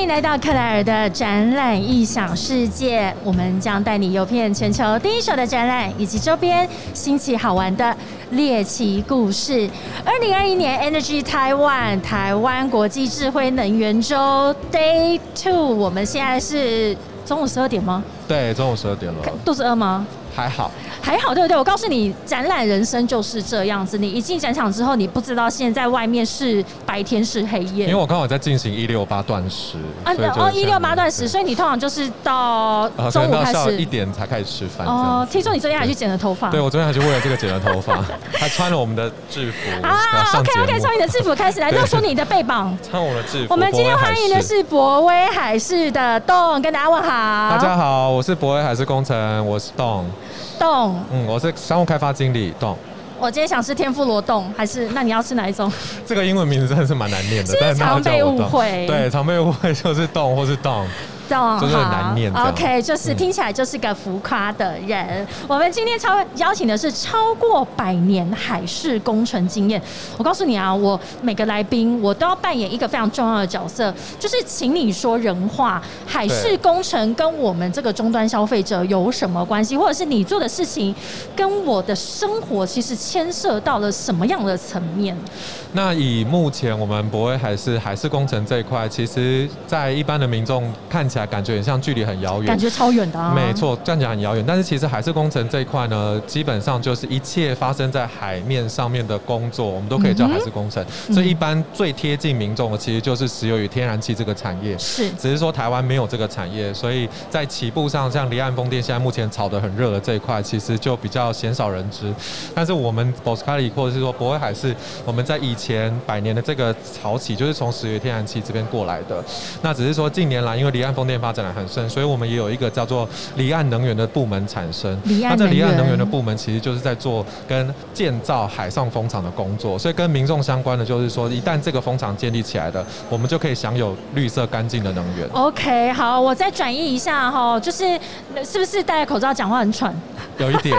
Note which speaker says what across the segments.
Speaker 1: 欢迎来到克莱尔的展览异想世界，我们将带你游遍全球第一手的展览以及周边新奇好玩的猎奇故事。二零二一年 Energy Taiwan 台湾国际智慧能源周 Day Two，我们现在是中午十二点吗？
Speaker 2: 对，中午十二点了，
Speaker 1: 肚子饿吗？
Speaker 2: 还好。
Speaker 1: 还好，对不对？我告诉你，展览人生就是这样子。你一进展场之后，你不知道现在外面是白天是黑夜。
Speaker 2: 因为我刚好在进行一六八断食。啊，
Speaker 1: 哦，一六八断食，所以你通常就是到中午开始
Speaker 2: 一点才开始吃饭。哦，
Speaker 1: 听说你昨天还去剪了头发。
Speaker 2: 对，我昨天还去为了这个剪了头发，还穿了我们的制服。啊
Speaker 1: ，OK OK，从你的制服开始来，就说你的背膀。
Speaker 2: 穿我的制服。
Speaker 1: 我们今天欢迎的是博威海事的栋，跟大家问好。
Speaker 2: 大家好，我是博威海事工程，我是栋。
Speaker 1: 栋，
Speaker 2: 嗯，我是商务开发经理洞。
Speaker 1: 我今天想吃天妇罗冻，还是那你要吃哪一种？
Speaker 2: 这个英文名字真的是蛮难念的，
Speaker 1: 但是常被误会。
Speaker 2: 对，常被误会就是冻或是冻。就是很难念。
Speaker 1: OK，就是听起来就是个浮夸的人。我们今天超邀请的是超过百年海事工程经验。我告诉你啊，我每个来宾我都要扮演一个非常重要的角色，就是请你说人话。海事工程跟我们这个终端消费者有什么关系？或者是你做的事情跟我的生活其实牵涉到了什么样的层面？
Speaker 2: 那以目前我们博威海事海事工程这一块，其实在一般的民众看起来。感觉很像距离很遥远，
Speaker 1: 感觉超远的啊！
Speaker 2: 没错，站起来很遥远。但是其实海事工程这一块呢，基本上就是一切发生在海面上面的工作，我们都可以叫海事工程。所以一般最贴近民众的，其实就是石油与天然气这个产业。
Speaker 1: 是，
Speaker 2: 只是说台湾没有这个产业，所以在起步上，像离岸风电现在目前炒得很热的这一块，其实就比较鲜少人知。但是我们 Boscali 或者是说博威海事，我们在以前百年的这个潮起，就是从石油天然气这边过来的。那只是说近年来，因为离岸风电发展的很深，所以我们也有一个叫做离岸能源的部门产生。
Speaker 1: 那
Speaker 2: 这离岸能源的部门其实就是在做跟建造海上风场的工作，所以跟民众相关的就是说，一旦这个风场建立起来的，我们就可以享有绿色干净的能源。
Speaker 1: OK，好，我再转移一下哈，就是是不是戴口罩讲话很喘？
Speaker 2: 有一点。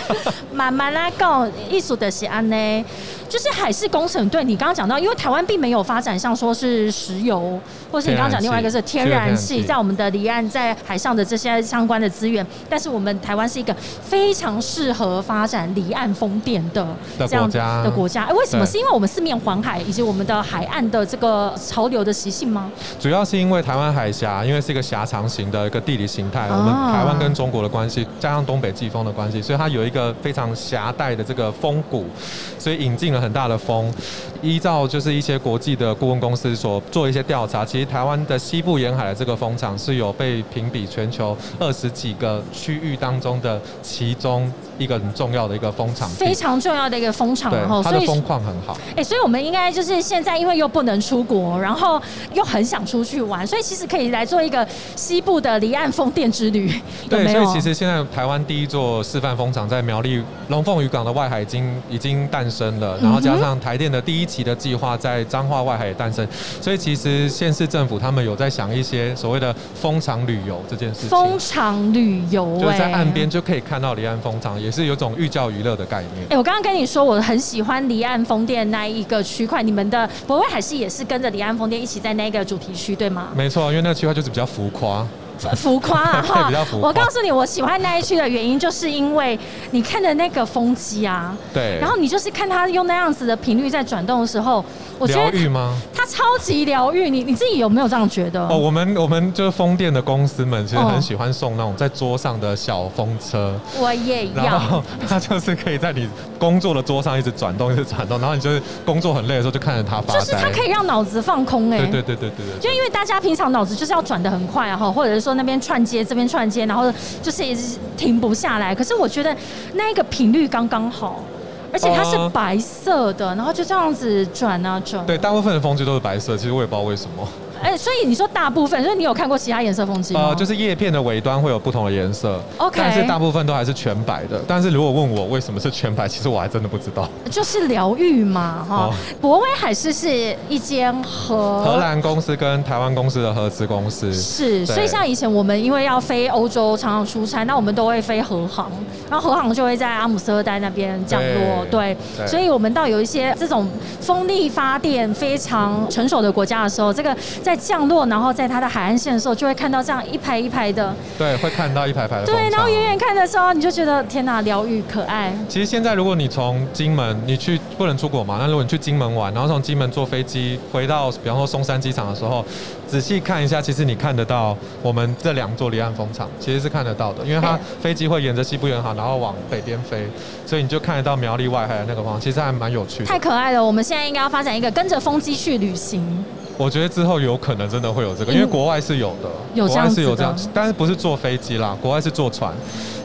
Speaker 1: 慢慢来讲，艺术的是安呢。就是海事工程，队你刚刚讲到，因为台湾并没有发展像说是石油，或是你刚刚讲另外一个是天然气，在我们的离岸在海上的这些相关的资源，但是我们台湾是一个非常适合发展离岸风电的
Speaker 2: 这样的
Speaker 1: 国家。哎，为什么？是因为我们四面环海，以及我们的海岸的这个潮流的习性吗？
Speaker 2: 主要是因为台湾海峡，因为是一个狭长型的一个地理形态，我们台湾跟中国的关系，加上东北季风的关系，所以它有一个非常狭带的这个风谷，所以引进了。很大的风，依照就是一些国际的顾问公司所做一些调查，其实台湾的西部沿海的这个风场是有被评比全球二十几个区域当中的其中一个很重要的一个风场，
Speaker 1: 非常重要的一个风场，
Speaker 2: 然后它的风况很好。
Speaker 1: 哎，所以我们应该就是现在因为又不能出国，然后又很想出去玩，所以其实可以来做一个西部的离岸风电之旅。
Speaker 2: 对，所以其实现在台湾第一座示范风场在苗栗龙凤渔港的外海已经已经诞生了。然后加上台电的第一期的计划在彰化外海也诞生，所以其实县市政府他们有在想一些所谓的风场旅游这件事情。
Speaker 1: 风场旅游，
Speaker 2: 就在岸边就可以看到离岸风场，也是有种寓教于乐的概念。
Speaker 1: 哎，我刚刚跟你说，我很喜欢离岸风电那一个区块，你们的博威海是也是跟着离岸风电一起在那个主题区，对吗？
Speaker 2: 没错，因为那个区块就是比较浮夸。
Speaker 1: 浮夸啊！哈，我告诉你，我喜欢那一区的原因，就是因为你看的那个风机啊，
Speaker 2: 对，
Speaker 1: 然后你就是看它用那样子的频率在转动的时候，
Speaker 2: 我觉得？
Speaker 1: 它超级疗愈，你你自己有没有这样觉得？
Speaker 2: 哦，我们我们就是风电的公司们，其实很喜欢送那种在桌上的小风车，
Speaker 1: 我也要。
Speaker 2: 然后它就是可以在你工作的桌上一直转动，一直转动，然后你就是工作很累的时候就看着它发
Speaker 1: 就是它可以让脑子放空哎，
Speaker 2: 对对对对对
Speaker 1: 对，就因为大家平常脑子就是要转的很快啊，哈，或者是说。那边串接，这边串接，然后就是一直停不下来。可是我觉得那个频率刚刚好，而且它是白色的，然后就这样子转啊转。
Speaker 2: 对，大部分的风机都是白色，其实我也不知道为什么。
Speaker 1: 哎，所以你说大部分，所以你有看过其他颜色风机吗？
Speaker 2: 呃，就是叶片的尾端会有不同的颜色
Speaker 1: ，OK，
Speaker 2: 但是大部分都还是全白的。但是如果问我为什么是全白，其实我还真的不知道。
Speaker 1: 就是疗愈嘛，哈。博威海事是一间荷
Speaker 2: 荷兰公司跟台湾公司的合资公司，
Speaker 1: 是。所以像以前我们因为要飞欧洲常常出差，那我们都会飞荷航，然后荷航就会在阿姆斯特丹那边降落，对。所以我们到有一些这种风力发电非常成熟的国家的时候，这个在在降落，然后在它的海岸线的时候，就会看到这样一排一排的，
Speaker 2: 对，会看到一排排的。
Speaker 1: 对，然后远远看的时候，你就觉得天哪，疗愈可爱。
Speaker 2: 其实现在如果你从金门，你去不能出国嘛，那如果你去金门玩，然后从金门坐飞机回到，比方说松山机场的时候，仔细看一下，其实你看得到我们这两座离岸风场，其实是看得到的，因为它飞机会沿着西部沿航，然后往北边飞，所以你就看得到苗栗外海的那个方，其实还蛮有趣的。
Speaker 1: 太可爱了，我们现在应该要发展一个跟着风机去旅行。
Speaker 2: 我觉得之后有可能真的会有这个，因为国外是有的，
Speaker 1: 有这样是
Speaker 2: 有这样，但是不是坐飞机啦，国外是坐船，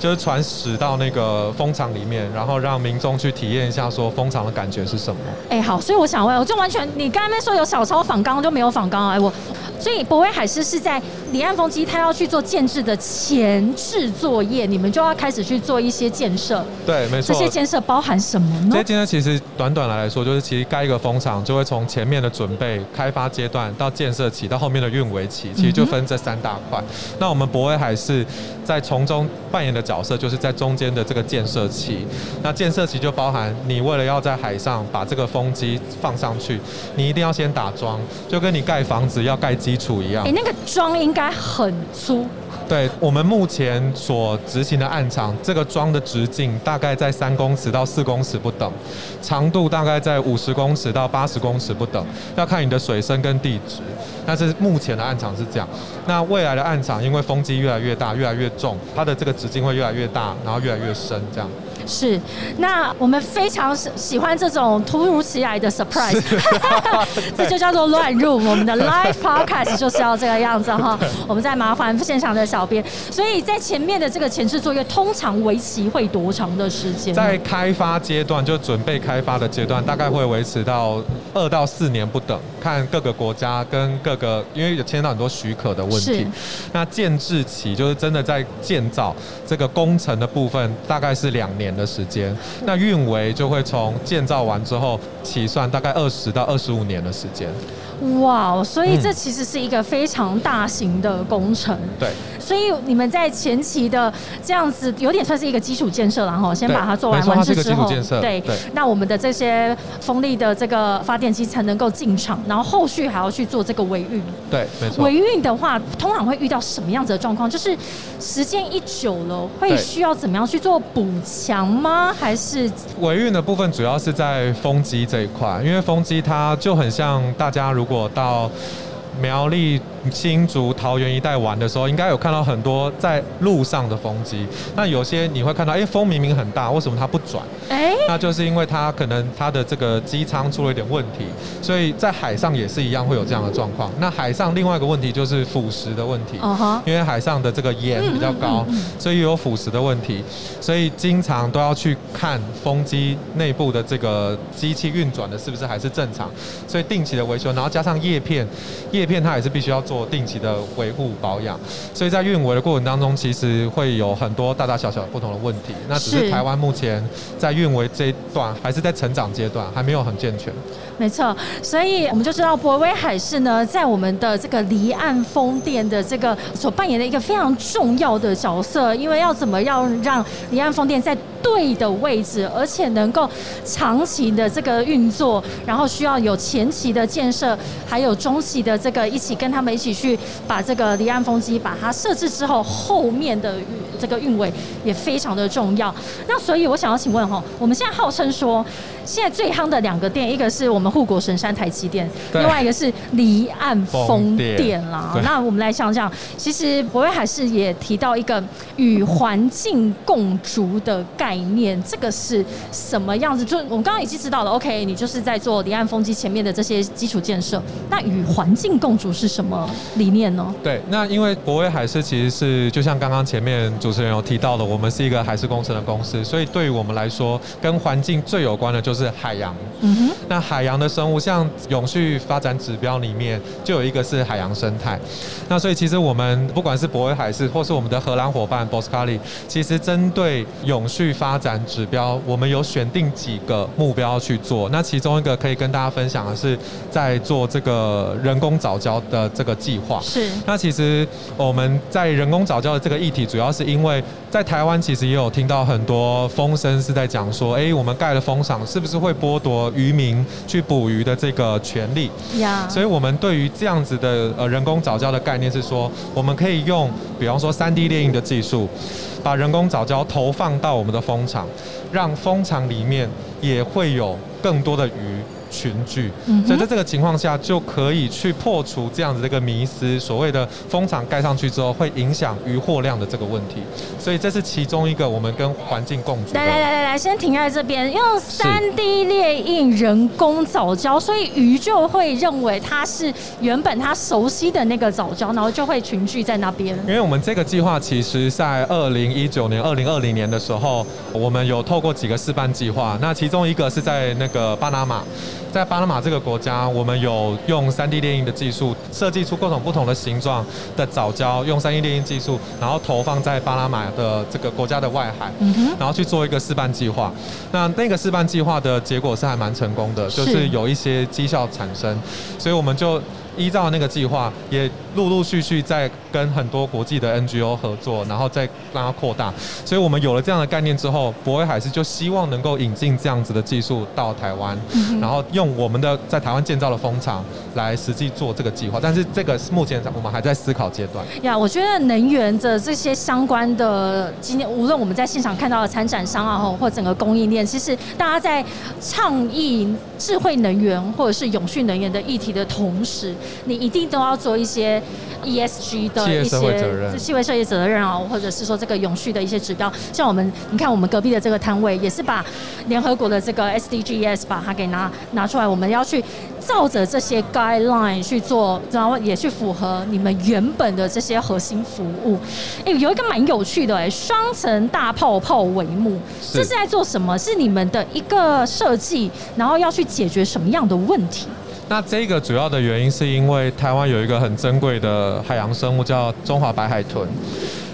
Speaker 2: 就是船驶到那个风场里面，然后让民众去体验一下说风场的感觉是什么。
Speaker 1: 哎，好，所以我想问，我就完全你刚才说有小超仿钢就没有仿钢哎，我所以博威海狮是在离岸风机，它要去做建制的前置作业，你们就要开始去做一些建设。
Speaker 2: 对，没错。
Speaker 1: 这些建设包含什么呢？
Speaker 2: 这些建设其实短短来来说，就是其实盖一个风场，就会从前面的准备开发阶段到建设期，到后面的运维期，其实就分这三大块。那我们博威海是在从中扮演的角色，就是在中间的这个建设期。那建设期就包含你为了要在海上把这个风机放上去，你一定要先打桩，就跟你盖房子要盖基础一样。
Speaker 1: 哎，那个桩应该很粗。
Speaker 2: 对我们目前所执行的暗场，这个桩的直径大概在三公尺到四公尺不等，长度大概在五十公尺到八十公尺不等，要看你的水深跟地质。但是目前的暗场是这样，那未来的暗场因为风机越来越大、越来越重，它的这个直径会越来越大，然后越来越深，这样。
Speaker 1: 是，那我们非常喜欢这种突如其来的 surprise，这就叫做乱入。我们的 live podcast 就是要这个样子哈。我们在麻烦现场的小编，所以在前面的这个前置作业，通常为期会多长的时间？
Speaker 2: 在开发阶段，就准备开发的阶段，大概会维持到二到四年不等，看各个国家跟各个，因为有牵到很多许可的问题。那建制期就是真的在建造这个工程的部分，大概是两年。的时间，那运维就会从建造完之后起算，大概二十到二十五年的时间。
Speaker 1: 哇，所以这其实是一个非常大型的工程。
Speaker 2: 对，
Speaker 1: 所以你们在前期的这样子，有点算是一个基础建设了哈，先把它做完完事之后，对，那我们的这些风力的这个发电机才能够进场，然后后续还要去做这个维运。
Speaker 2: 对，没错。
Speaker 1: 维运的话，通常会遇到什么样子的状况？就是时间一久了，会需要怎么样去做补强吗？还是
Speaker 2: 维运的部分主要是在风机这一块，因为风机它就很像大家如果到苗栗。新竹、桃园一带玩的时候，应该有看到很多在路上的风机。那有些你会看到，哎，风明明很大，为什么它不转？哎，那就是因为它可能它的这个机舱出了一点问题。所以在海上也是一样会有这样的状况。那海上另外一个问题就是腐蚀的问题，因为海上的这个盐比较高，所以有腐蚀的问题。所以经常都要去看风机内部的这个机器运转的是不是还是正常。所以定期的维修，然后加上叶片，叶片它也是必须要做。做定期的维护保养，所以在运维的过程当中，其实会有很多大大小小不同的问题。那只是台湾目前在运维这一段还是在成长阶段，还没有很健全。
Speaker 1: 没错，所以我们就知道博威海事呢，在我们的这个离岸风电的这个所扮演的一个非常重要的角色，因为要怎么样让离岸风电在对的位置，而且能够长期的这个运作，然后需要有前期的建设，还有中期的这个一起跟他们一起去把这个离岸风机把它设置之后，后面的这个运维也非常的重要。那所以我想要请问哈，我们现在号称说。现在最夯的两个店，一个是我们护国神山台积电，另外一个是离岸风电啦。那我们来想想，其实博威海事也提到一个与环境共筑的概念，这个是什么样子？就我们刚刚已经知道了，OK，你就是在做离岸风机前面的这些基础建设。那与环境共筑是什么理念呢？
Speaker 2: 对，那因为博威海事其实是就像刚刚前面主持人有提到的，我们是一个海事工程的公司，所以对于我们来说，跟环境最有关的就。是海洋，嗯哼，那海洋的生物，像永续发展指标里面就有一个是海洋生态。那所以其实我们不管是博威海事，或是我们的荷兰伙伴 Boscali，其实针对永续发发展指标，我们有选定几个目标去做。那其中一个可以跟大家分享的是，在做这个人工早教的这个计划。
Speaker 1: 是。
Speaker 2: 那其实我们在人工早教的这个议题，主要是因为在台湾其实也有听到很多风声是在讲说，哎，我们盖了风场，是不是会剥夺渔民去捕鱼的这个权利？呀。所以我们对于这样子的呃人工早教的概念是说，我们可以用，比方说三 D 列印的技术。把人工藻胶投放到我们的蜂场，让蜂场里面也会有更多的鱼。群聚，所以在这个情况下，就可以去破除这样子的一个迷思，所谓的蜂场盖上去之后会影响渔获量的这个问题。所以这是其中一个我们跟环境共处。
Speaker 1: 来来来来来，先停在这边，用三 D 列印人工藻礁，所以鱼就会认为它是原本它熟悉的那个藻礁，然后就会群聚在那边。
Speaker 2: 因为我们这个计划其实在二零一九年、二零二零年的时候，我们有透过几个示范计划，那其中一个是在那个巴拿马。在巴拿马这个国家，我们有用 3D 列印的技术设计出各种不同的形状的藻礁，用 3D 列印技术，然后投放在巴拿马的这个国家的外海，然后去做一个示范计划。那那个示范计划的结果是还蛮成功的，就是有一些绩效产生，所以我们就。依照那个计划，也陆陆续续在跟很多国际的 NGO 合作，然后再让它扩大。所以我们有了这样的概念之后，博威海事就希望能够引进这样子的技术到台湾，然后用我们的在台湾建造的风场来实际做这个计划。但是这个目前我们还在思考阶段。
Speaker 1: 呀，我觉得能源的这些相关的，今天无论我们在现场看到的参展商啊，或整个供应链，其实大家在倡议智慧能源或者是永续能源的议题的同时，你一定都要做一些 ESG 的一些企业社会责任啊，或者是说这个永续的一些指标。像我们，你看我们隔壁的这个摊位，也是把联合国的这个 SDGs 把它给拿拿出来，我们要去照着这些 guideline 去做，然后也去符合你们原本的这些核心服务。哎，有一个蛮有趣的哎，双层大泡泡帷幕，这是在做什么？是你们的一个设计，然后要去解决什么样的问题？
Speaker 2: 那这个主要的原因是因为台湾有一个很珍贵的海洋生物叫中华白海豚。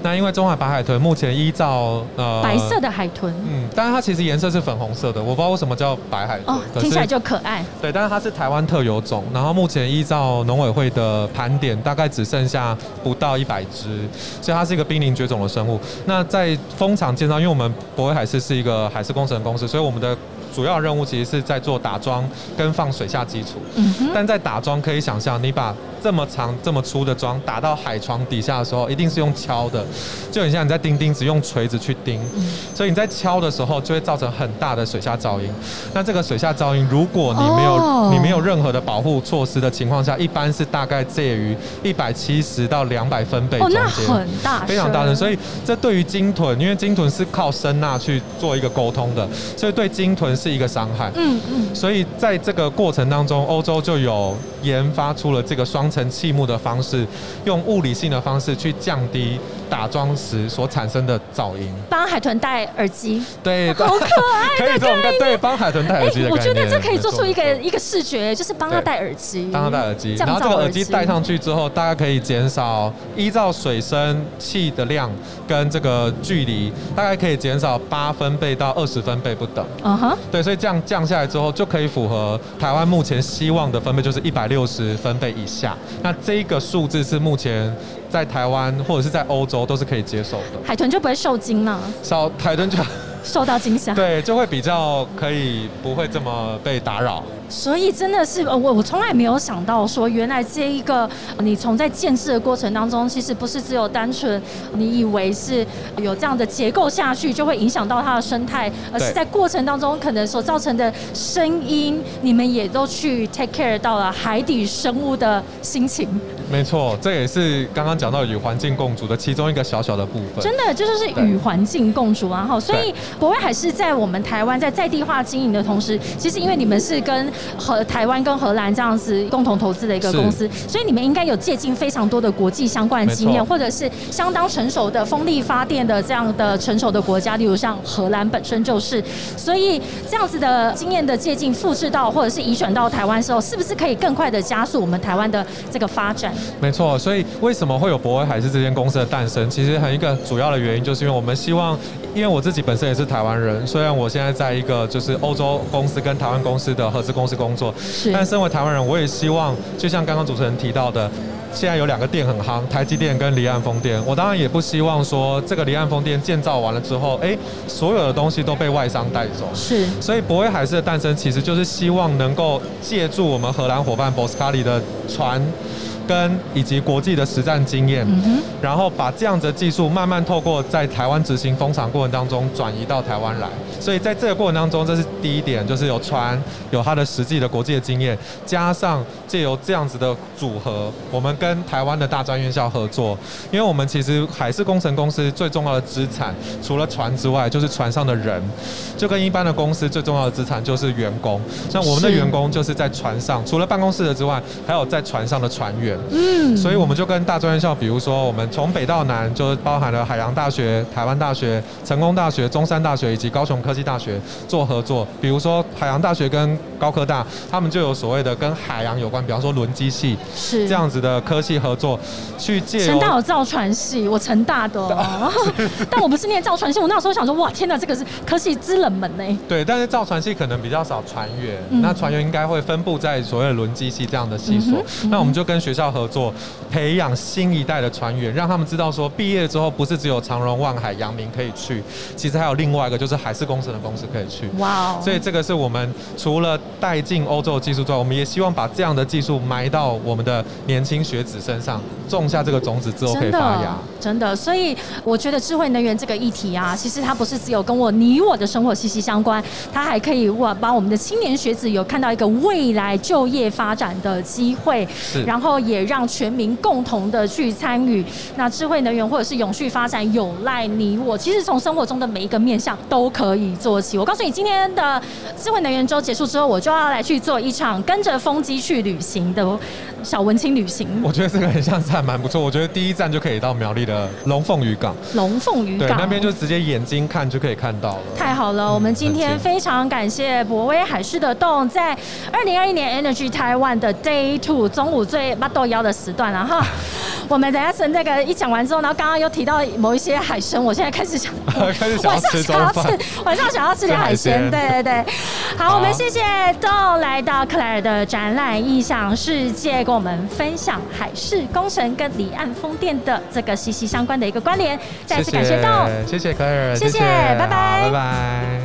Speaker 2: 那因为中华白海豚目前依照
Speaker 1: 呃白色的海豚，
Speaker 2: 嗯，但是它其实颜色是粉红色的，我不知道为什么叫白海豚，
Speaker 1: 听起来就可爱。
Speaker 2: 对，但是它是台湾特有种，然后目前依照农委会的盘点，大概只剩下不到一百只，所以它是一个濒临绝种的生物。那在蜂场建造，因为我们博威海事是一个海事工程公司，所以我们的。主要任务其实是在做打桩跟放水下基础，但在打桩可以想象，你把这么长这么粗的桩打到海床底下的时候，一定是用敲的，就很像你在钉钉子用锤子去钉，所以你在敲的时候就会造成很大的水下噪音。那这个水下噪音，如果你没有你没有任何的保护措施的情况下，一般是大概介于一百七十到两百分贝中间，
Speaker 1: 很大，
Speaker 2: 非常大声。所以这对于鲸豚，因为鲸豚是靠声呐去做一个沟通的，所以对鲸豚是。一个伤害，嗯嗯，所以在这个过程当中，欧洲就有研发出了这个双层气幕的方式，用物理性的方式去降低打桩时所产生的噪音。
Speaker 1: 帮海豚戴耳机，
Speaker 2: 对，
Speaker 1: 好可爱，
Speaker 2: 可以这种对，帮海豚戴耳机的。
Speaker 1: 我觉得这可以做出一个一个视觉，就是帮他戴耳机，
Speaker 2: 帮他戴耳机，然后这个耳机戴上去之后，大概可以减少依照水深气的量跟这个距离，大概可以减少八分贝到二十分贝不等。嗯哼，对。所以这样降下来之后，就可以符合台湾目前希望的分贝，就是一百六十分贝以下。那这一个数字是目前在台湾或者是在欧洲都是可以接受的。
Speaker 1: 海豚就不会受惊了。
Speaker 2: 少海豚就
Speaker 1: 受到惊吓。
Speaker 2: 对，就会比较可以不会这么被打扰。
Speaker 1: 所以真的是我我从来没有想到说，原来这一个你从在建设的过程当中，其实不是只有单纯你以为是有这样的结构下去就会影响到它的生态，而是在过程当中可能所造成的声音，你们也都去 take care 到了海底生物的心情。
Speaker 2: 没错，这也是刚刚讲到与环境共处的其中一个小小的部分。
Speaker 1: 真的，这就是与环境共处然后，所以国外还是在我们台湾在在地化经营的同时，其实因为你们是跟和台湾跟荷兰这样子共同投资的一个公司，所以你们应该有借鉴非常多的国际相关的经验，或者是相当成熟的风力发电的这样的成熟的国家，例如像荷兰本身就是。所以这样子的经验的借鉴复制到或者是移转到台湾时候，是不是可以更快的加速我们台湾的这个发展？
Speaker 2: 没错，所以为什么会有博威海事这间公司的诞生？其实很一个主要的原因，就是因为我们希望因为我自己本身也是台湾人，虽然我现在在一个就是欧洲公司跟台湾公司的合资公司工作，但身为台湾人，我也希望就像刚刚主持人提到的。现在有两个店很夯，台积电跟离岸风电。我当然也不希望说这个离岸风电建造完了之后，哎，所有的东西都被外商带走。
Speaker 1: 是。
Speaker 2: 所以博威海事的诞生，其实就是希望能够借助我们荷兰伙伴 Boskaly 的船。跟以及国际的实战经验，然后把这样子的技术慢慢透过在台湾执行风场过程当中转移到台湾来，所以在这个过程当中，这是第一点，就是有船有它的实际的国际的经验，加上借由这样子的组合，我们跟台湾的大专院校合作，因为我们其实海事工程公司最重要的资产，除了船之外，就是船上的人，就跟一般的公司最重要的资产就是员工，像我们的员工就是在船上，除了办公室的之外，还有在船上的船员。嗯，所以我们就跟大专院校，比如说我们从北到南，就包含了海洋大学、台湾大学、成功大学、中山大学以及高雄科技大学做合作。比如说海洋大学跟高科大，他们就有所谓的跟海洋有关，比方说轮机系
Speaker 1: 是
Speaker 2: 这样子的科系合作，去借。
Speaker 1: 成大有造船系，我成大的，但我不是念造船系。我那时候想说，哇，天哪，这个是科系之冷门呢。
Speaker 2: 对，但是造船系可能比较少船员，那船员应该会分布在所谓的轮机系这样的系所。那我们就跟学校合作，培养新一代的船员，让他们知道说，毕业之后不是只有长荣、万海、阳明可以去，其实还有另外一个就是海事工程的公司可以去。哇！所以这个是我们除了带进欧洲的技术之外，我们也希望把这样的技术埋到我们的年轻学子身上，种下这个种子之后可以发芽。
Speaker 1: 真的，所以我觉得智慧能源这个议题啊，其实它不是只有跟我你我的生活息息相关，它还可以哇，把我们的青年学子有看到一个未来就业发展的机会，然后也让全民共同的去参与。那智慧能源或者是永续发展，有赖你我。其实从生活中的每一个面向都可以做起。我告诉你，今天的智慧能源周结束之后，我就要来去做一场跟着风机去旅行的小文青旅行。
Speaker 2: 我觉得这个很像是还蛮不错。我觉得第一站就可以到苗栗。的龙凤渔港，
Speaker 1: 龙凤渔港，
Speaker 2: 对，那边就直接眼睛看就可以看到了。
Speaker 1: 太好了，我们今天非常感谢博威海事的洞，在二零二一年 Energy Taiwan 的 Day Two 中午最八豆腰的时段了哈。我们等下是那个一讲完之后，然后刚刚又提到某一些海参，我现在开始想，
Speaker 2: 开始晚上想要吃，
Speaker 1: 晚上想要吃点海鲜，对对对。好，我们谢谢豆来到克莱尔的展览异想世界，跟我们分享海事工程跟离岸风电的这个息息相关的一个关联。再次感谢豆，
Speaker 2: 谢谢克莱尔，
Speaker 1: 谢谢，拜拜，
Speaker 2: 拜拜。